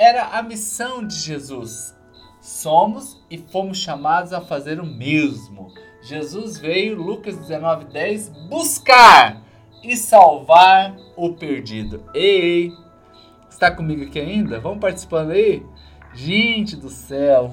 era a missão de Jesus? Somos e fomos chamados a fazer o mesmo. Jesus veio, Lucas 19:10, buscar e salvar o perdido. Ei, está comigo aqui ainda? Vamos participando aí? Gente do céu,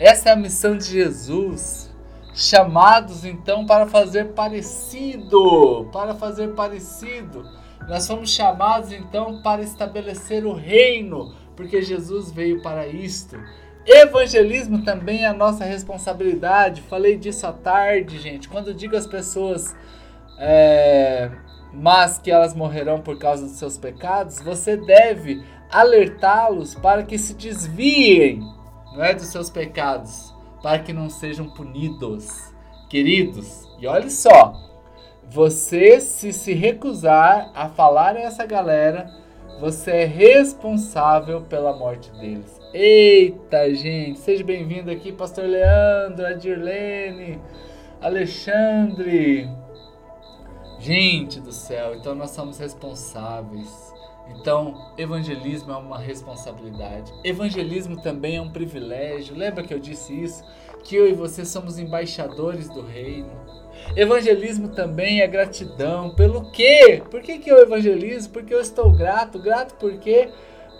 essa é a missão de Jesus. Chamados então para fazer parecido, para fazer parecido. Nós fomos chamados então para estabelecer o reino, porque Jesus veio para isto. Evangelismo também é a nossa responsabilidade. Falei disso à tarde, gente. Quando digo às pessoas, é, mas que elas morrerão por causa dos seus pecados, você deve alertá-los para que se desviem não é, dos seus pecados, para que não sejam punidos. Queridos, e olhe só, você se se recusar a falar a essa galera, você é responsável pela morte deles. Eita, gente, seja bem-vindo aqui, Pastor Leandro, Adirlene, Alexandre. Gente do céu, então nós somos responsáveis. Então, evangelismo é uma responsabilidade. Evangelismo também é um privilégio. Lembra que eu disse isso? Que eu e você somos embaixadores do reino. Evangelismo também é gratidão. Pelo quê? Por que, que eu evangelizo? Porque eu estou grato. Grato por quê?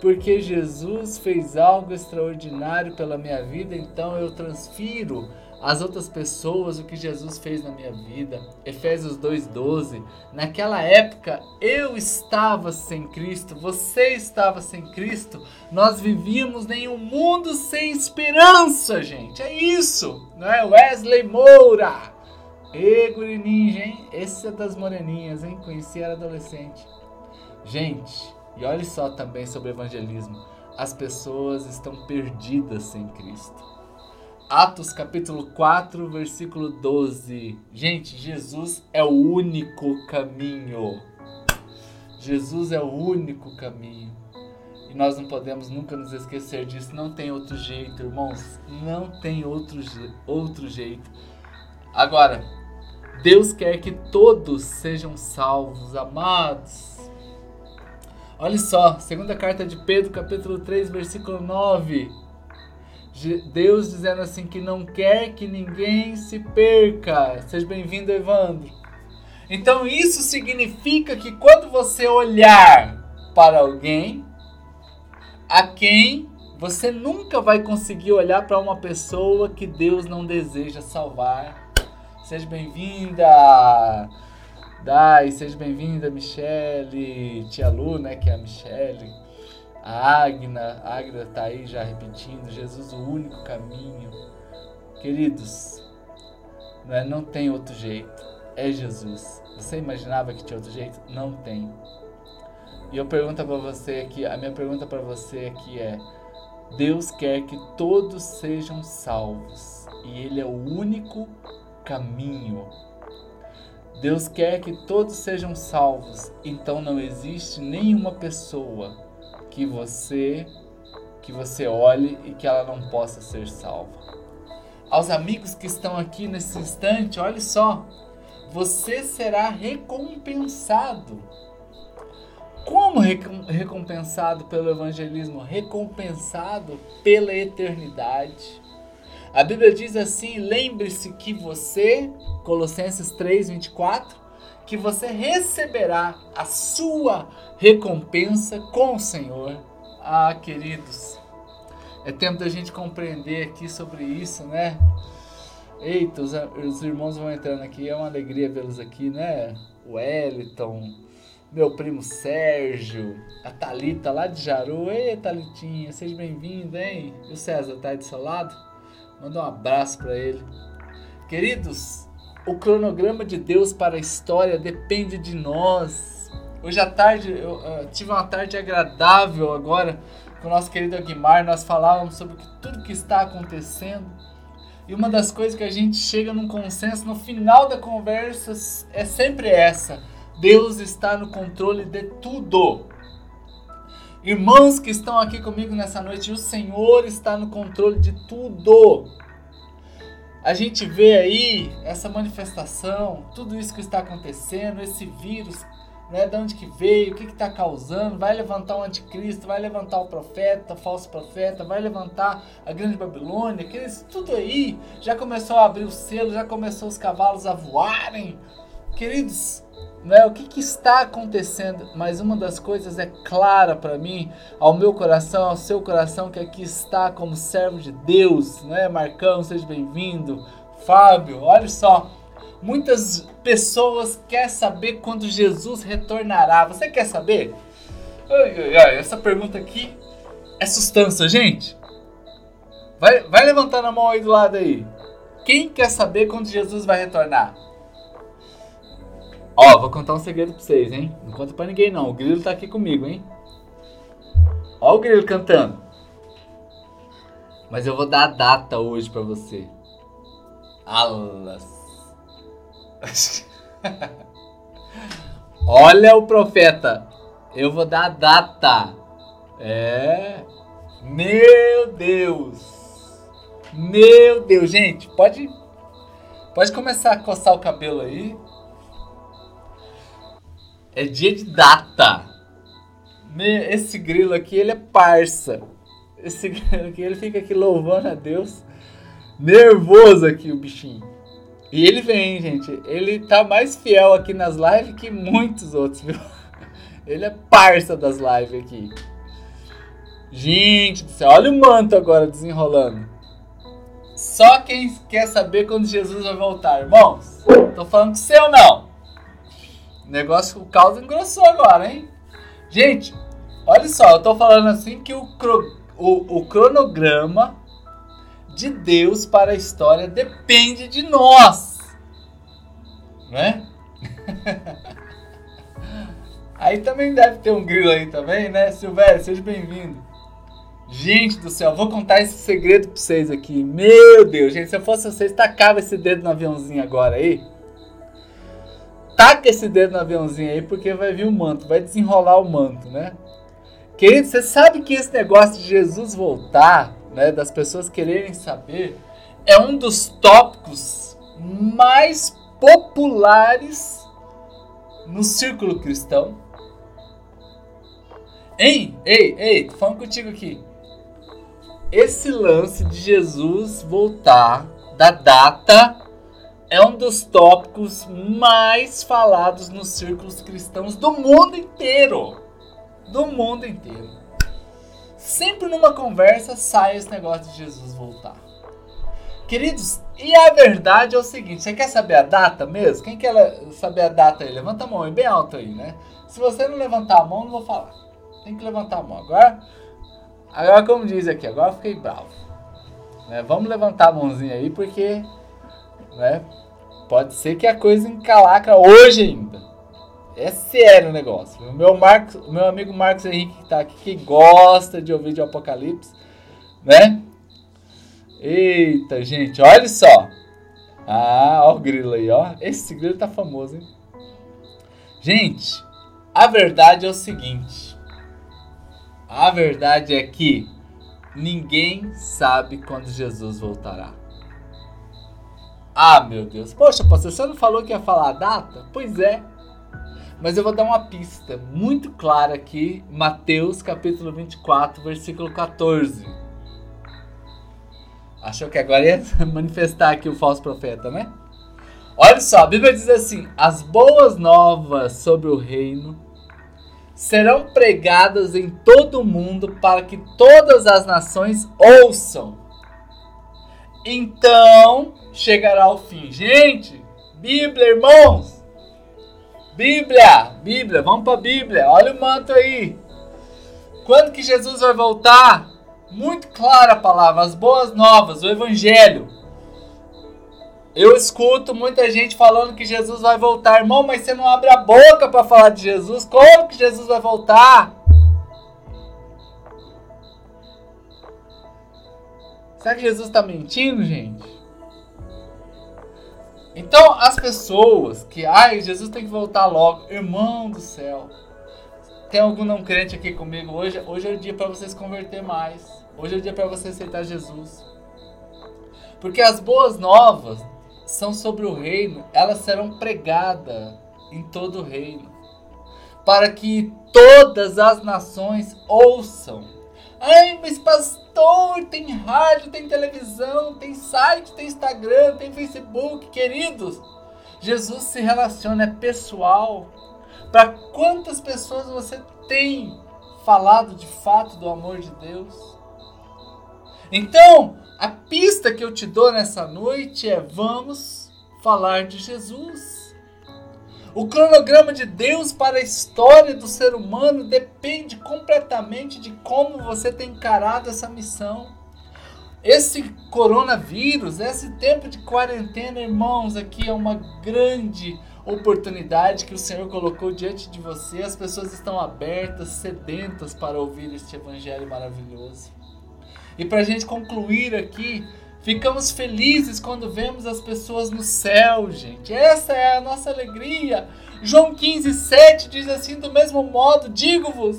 Porque Jesus fez algo extraordinário pela minha vida, então eu transfiro as outras pessoas o que Jesus fez na minha vida. Efésios 2:12. Naquela época eu estava sem Cristo, você estava sem Cristo. Nós vivíamos em um mundo sem esperança, gente. É isso, não é? Wesley Moura. Ê, guri ninja, hein? Esse é das moreninhas, hein? Conheci era adolescente. Gente, e olhe só também sobre evangelismo. As pessoas estão perdidas sem Cristo. Atos capítulo 4, versículo 12. Gente, Jesus é o único caminho. Jesus é o único caminho. E nós não podemos nunca nos esquecer disso. Não tem outro jeito, irmãos. Não tem outro, outro jeito. Agora, Deus quer que todos sejam salvos, amados. Olha só, segunda carta de Pedro, capítulo 3, versículo 9. Deus dizendo assim que não quer que ninguém se perca. Seja bem-vindo, Evandro. Então isso significa que quando você olhar para alguém, a quem você nunca vai conseguir olhar para uma pessoa que Deus não deseja salvar. Seja bem-vinda, Dai, seja bem-vinda, Michele, tia Lu, né, que é a Michele. A Agna, a Agna está aí já repetindo, Jesus o único caminho. Queridos, não, é, não tem outro jeito, é Jesus. Você imaginava que tinha outro jeito? Não tem. E eu pergunto para você aqui, a minha pergunta para você aqui é: Deus quer que todos sejam salvos e Ele é o único caminho. Deus quer que todos sejam salvos, então não existe nenhuma pessoa que você que você olhe e que ela não possa ser salva. Aos amigos que estão aqui nesse instante, olhe só, você será recompensado. Como recompensado pelo evangelismo? Recompensado pela eternidade. A Bíblia diz assim: lembre-se que você, Colossenses 3, 24, que você receberá a sua recompensa com o Senhor. Ah, queridos, é tempo da gente compreender aqui sobre isso, né? Eita, os, os irmãos vão entrando aqui, é uma alegria vê-los aqui, né? O Wellington, meu primo Sérgio, a Talita lá de Jaru. Ei, Talitinha, seja bem-vinda, hein? E o César tá aí do seu lado? Manda um abraço para ele. Queridos, o cronograma de Deus para a história depende de nós. Hoje à tarde, eu tive uma tarde agradável agora com o nosso querido Aguimar. Nós falávamos sobre tudo que está acontecendo. E uma das coisas que a gente chega num consenso no final da conversa é sempre essa: Deus está no controle de tudo. Irmãos que estão aqui comigo nessa noite, o Senhor está no controle de tudo a gente vê aí essa manifestação, tudo isso que está acontecendo, esse vírus, né? De onde que veio, o que está causando, vai levantar o anticristo, vai levantar o profeta, o falso profeta, vai levantar a grande Babilônia, aqueles, tudo aí já começou a abrir o selo, já começou os cavalos a voarem. Queridos, né, o que, que, está acontecendo? Mas uma das coisas é clara para mim, ao meu coração, ao seu coração, que aqui está como servo de Deus, né? Marcão, seja bem-vindo. Fábio, olha só, Muitas pessoas querem saber quando Jesus retornará. Você quer saber? Ai, ai, ai, essa pergunta aqui é sustância, gente. Vai, vai levantando a mão aí do lado aí. Quem quer saber quando Jesus vai retornar? Ó, vou contar um segredo pra vocês, hein? Não conta pra ninguém não. O grilo tá aqui comigo, hein? Ó o grilo cantando. Mas eu vou dar a data hoje pra você. Alas. Olha o profeta. Eu vou dar a data. É. Meu Deus. Meu Deus, gente, pode pode começar a coçar o cabelo aí. É dia de data. Esse grilo aqui, ele é parça. Esse grilo aqui, ele fica aqui louvando a Deus. Nervoso aqui o bichinho. E ele vem, gente. Ele tá mais fiel aqui nas lives que muitos outros, viu? Ele é parça das lives aqui. Gente do céu, olha o manto agora desenrolando. Só quem quer saber quando Jesus vai voltar, irmãos. Tô falando com você ou não? Negócio, o caos engrossou agora, hein? Gente, olha só, eu tô falando assim que o, o, o cronograma de Deus para a história depende de nós. Né? aí também deve ter um grilo aí também, né? Silvério, seja bem-vindo. Gente do céu, vou contar esse segredo pra vocês aqui. Meu Deus, gente, se eu fosse vocês, tacava esse dedo no aviãozinho agora aí. Taca esse dedo no aviãozinho aí, porque vai vir o manto, vai desenrolar o manto, né? Querido, você sabe que esse negócio de Jesus voltar né, das pessoas quererem saber, é um dos tópicos mais populares no círculo cristão. Ei, ei, ei, tô falando contigo aqui. Esse lance de Jesus voltar, da data, é um dos tópicos mais falados nos círculos cristãos do mundo inteiro. Do mundo inteiro sempre numa conversa sai esse negócio de Jesus voltar. Queridos, e a verdade é o seguinte: você quer saber a data mesmo? Quem quer saber a data aí? Levanta a mão aí, bem alto aí, né? Se você não levantar a mão, não vou falar. Tem que levantar a mão. Agora, agora como diz aqui, agora eu fiquei bravo. Né? Vamos levantar a mãozinha aí, porque né, pode ser que a coisa encalaca hoje ainda. É sério o negócio. O meu, Marcos, o meu amigo Marcos Henrique que tá aqui, que gosta de ouvir de Apocalipse, né? Eita, gente, olha só. Ah, ó o grilo aí, ó. Esse grilo tá famoso, hein? Gente, a verdade é o seguinte. A verdade é que ninguém sabe quando Jesus voltará. Ah, meu Deus. Poxa, pastor, você não falou que ia falar a data? Pois é. Mas eu vou dar uma pista muito clara aqui, Mateus capítulo 24, versículo 14. Achou que agora ia manifestar aqui o falso profeta, né? Olha só, a Bíblia diz assim: as boas novas sobre o reino serão pregadas em todo o mundo para que todas as nações ouçam. Então chegará o fim. Gente, Bíblia, irmãos, Bíblia, Bíblia, vamos para a Bíblia. Olha o manto aí. Quando que Jesus vai voltar? Muito clara a palavra, as boas novas, o evangelho. Eu escuto muita gente falando que Jesus vai voltar, irmão, mas você não abre a boca para falar de Jesus. Como que Jesus vai voltar? Será que Jesus está mentindo, gente? Então, as pessoas que, ai, Jesus tem que voltar logo, irmão do céu. Tem algum não crente aqui comigo hoje? Hoje é o dia para você se converter mais. Hoje é o dia para você aceitar Jesus. Porque as boas novas são sobre o reino, elas serão pregadas em todo o reino. para que todas as nações ouçam. Ai, mas pastor, tem rádio, tem televisão, tem site, tem Instagram, tem Facebook, queridos. Jesus se relaciona, é pessoal. Para quantas pessoas você tem falado de fato do amor de Deus? Então, a pista que eu te dou nessa noite é: vamos falar de Jesus. O cronograma de Deus para a história do ser humano depende completamente de como você tem encarado essa missão. Esse coronavírus, esse tempo de quarentena, irmãos, aqui é uma grande oportunidade que o Senhor colocou diante de você. As pessoas estão abertas, sedentas para ouvir este evangelho maravilhoso. E para a gente concluir aqui, ficamos felizes quando vemos as pessoas no céu, gente. Essa é a nossa alegria. João 15, 7 diz assim: do mesmo modo, digo-vos,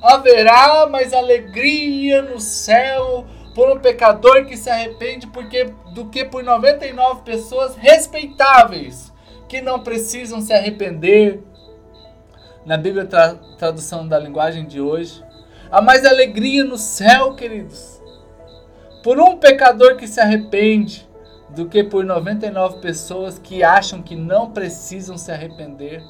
haverá mais alegria no céu por um pecador que se arrepende porque, do que por 99 pessoas respeitáveis que não precisam se arrepender. Na Bíblia, tra tradução da linguagem de hoje, há mais alegria no céu, queridos por um pecador que se arrepende do que por 99 pessoas que acham que não precisam se arrepender.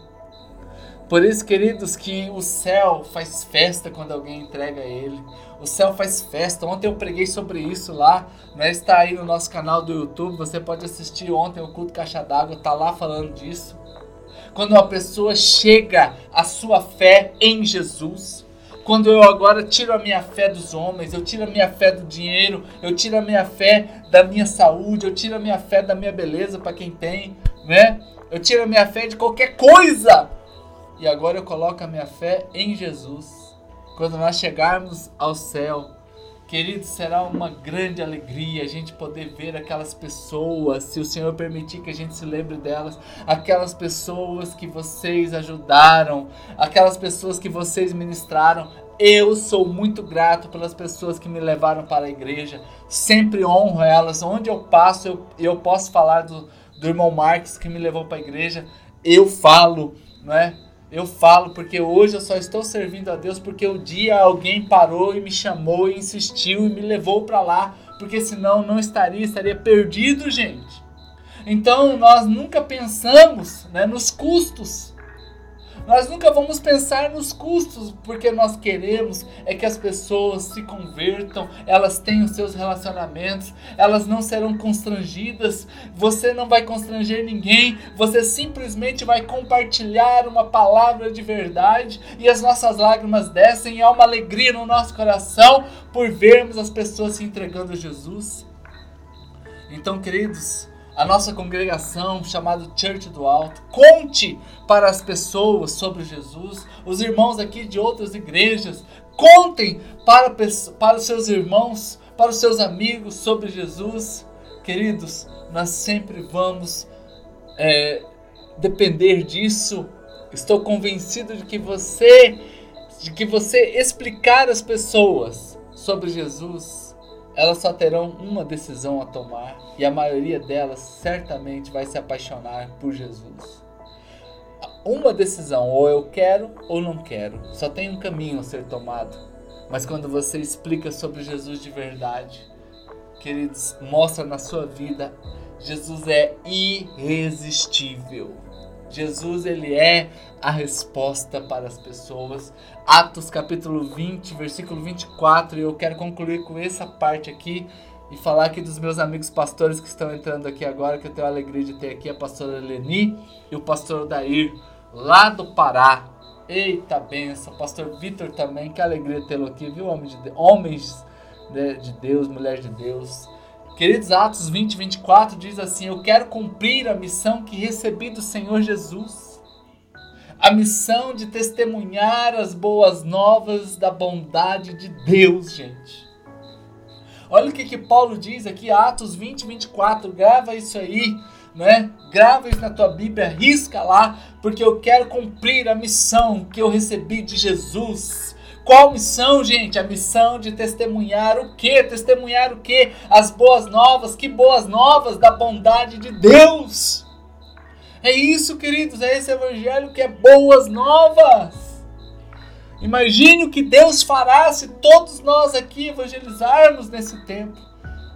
Por isso, queridos, que o céu faz festa quando alguém entrega ele. O céu faz festa. Ontem eu preguei sobre isso lá, né? Está aí no nosso canal do YouTube. Você pode assistir ontem o culto Caixa d'Água, tá lá falando disso. Quando uma pessoa chega à sua fé em Jesus, quando eu agora tiro a minha fé dos homens, eu tiro a minha fé do dinheiro, eu tiro a minha fé da minha saúde, eu tiro a minha fé da minha beleza para quem tem, né? Eu tiro a minha fé de qualquer coisa. E agora eu coloco a minha fé em Jesus. Quando nós chegarmos ao céu, Queridos, será uma grande alegria a gente poder ver aquelas pessoas, se o Senhor permitir que a gente se lembre delas, aquelas pessoas que vocês ajudaram, aquelas pessoas que vocês ministraram. Eu sou muito grato pelas pessoas que me levaram para a igreja, sempre honro elas. Onde eu passo, eu, eu posso falar do, do irmão Marques que me levou para a igreja, eu falo, não é? Eu falo porque hoje eu só estou servindo a Deus porque um dia alguém parou e me chamou e insistiu e me levou para lá, porque senão não estaria, estaria perdido, gente. Então nós nunca pensamos né, nos custos nós nunca vamos pensar nos custos, porque nós queremos é que as pessoas se convertam, elas tenham seus relacionamentos, elas não serão constrangidas, você não vai constranger ninguém, você simplesmente vai compartilhar uma palavra de verdade e as nossas lágrimas descem e há uma alegria no nosso coração por vermos as pessoas se entregando a Jesus. Então, queridos, a nossa congregação chamada Church do Alto. Conte para as pessoas sobre Jesus. Os irmãos aqui de outras igrejas, contem para, para os seus irmãos, para os seus amigos sobre Jesus. Queridos, nós sempre vamos é, depender disso. Estou convencido de que você, de que você explicar às pessoas sobre Jesus elas só terão uma decisão a tomar e a maioria delas certamente vai se apaixonar por Jesus. Uma decisão, ou eu quero ou não quero. Só tem um caminho a ser tomado. Mas quando você explica sobre Jesus de verdade, queridos, mostra na sua vida, Jesus é irresistível. Jesus ele é a resposta para as pessoas. Atos capítulo 20, versículo 24, e eu quero concluir com essa parte aqui e falar aqui dos meus amigos pastores que estão entrando aqui agora, que eu tenho a alegria de ter aqui a pastora Leni e o pastor Dair, lá do Pará. Eita benção, pastor Vitor também, que alegria tê-lo aqui, viu? Homens de Deus, mulher de Deus. Queridos, Atos 20, 24 diz assim: Eu quero cumprir a missão que recebi do Senhor Jesus. A missão de testemunhar as boas novas da bondade de Deus, gente. Olha o que, que Paulo diz aqui, Atos 20, 24. Grava isso aí, né? Grava isso na tua Bíblia, risca lá, porque eu quero cumprir a missão que eu recebi de Jesus qual missão, gente? A missão de testemunhar o quê? Testemunhar o quê? As boas novas. Que boas novas da bondade de Deus. É isso, queridos, é esse evangelho que é boas novas. Imagine o que Deus fará se todos nós aqui evangelizarmos nesse tempo.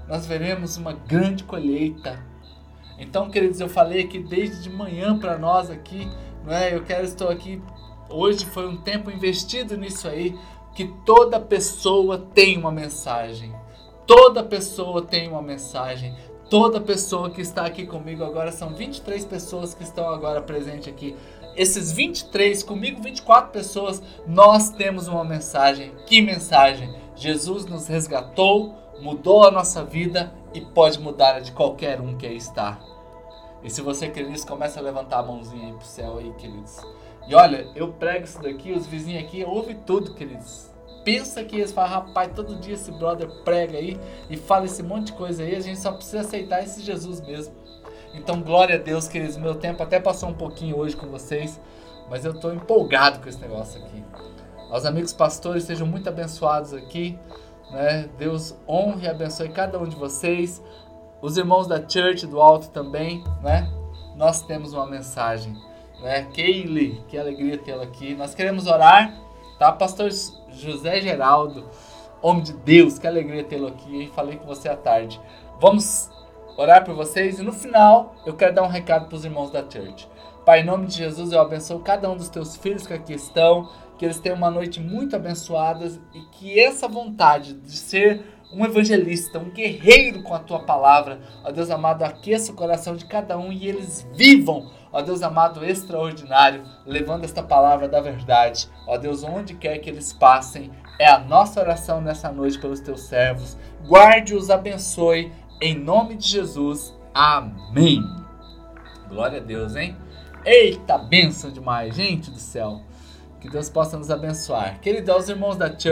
Nós veremos uma grande colheita. Então, queridos, eu falei aqui desde de manhã para nós aqui, não é? Eu quero estou aqui hoje foi um tempo investido nisso aí, que toda pessoa tem uma mensagem. Toda pessoa tem uma mensagem. Toda pessoa que está aqui comigo agora são 23 pessoas que estão agora presentes aqui esses 23, comigo 24 pessoas, nós temos uma mensagem. Que mensagem? Jesus nos resgatou, mudou a nossa vida e pode mudar a de qualquer um que aí está. E se você quer isso, começa a levantar a mãozinha aí pro céu aí, queridos. E olha, eu prego isso daqui, os vizinhos aqui ouvem tudo, queridos. Pensa que eles falam, rapaz, todo dia esse brother prega aí e fala esse monte de coisa aí, a gente só precisa aceitar esse Jesus mesmo. Então, glória a Deus, queridos. Meu tempo até passou um pouquinho hoje com vocês, mas eu estou empolgado com esse negócio aqui. Aos amigos pastores, sejam muito abençoados aqui. Né? Deus honre e abençoe cada um de vocês. Os irmãos da Church do Alto também, né? Nós temos uma mensagem, né? Kaylee, que alegria tê-la aqui. Nós queremos orar, tá? Pastor José Geraldo, homem de Deus, que alegria tê-lo aqui. Falei com você à tarde. Vamos orar por vocês e no final eu quero dar um recado para os irmãos da church. Pai, em nome de Jesus, eu abençoo cada um dos teus filhos que aqui estão, que eles tenham uma noite muito abençoada e que essa vontade de ser um evangelista, um guerreiro com a tua palavra, ó Deus amado, aqueça o coração de cada um e eles vivam, ó Deus amado, extraordinário, levando esta palavra da verdade, ó Deus, onde quer que eles passem, é a nossa oração nessa noite pelos teus servos. Guarde-os, abençoe em nome de Jesus, amém. Glória a Deus, hein? Eita, benção demais, gente do céu. Que Deus possa nos abençoar. Queridos, aos irmãos da Church,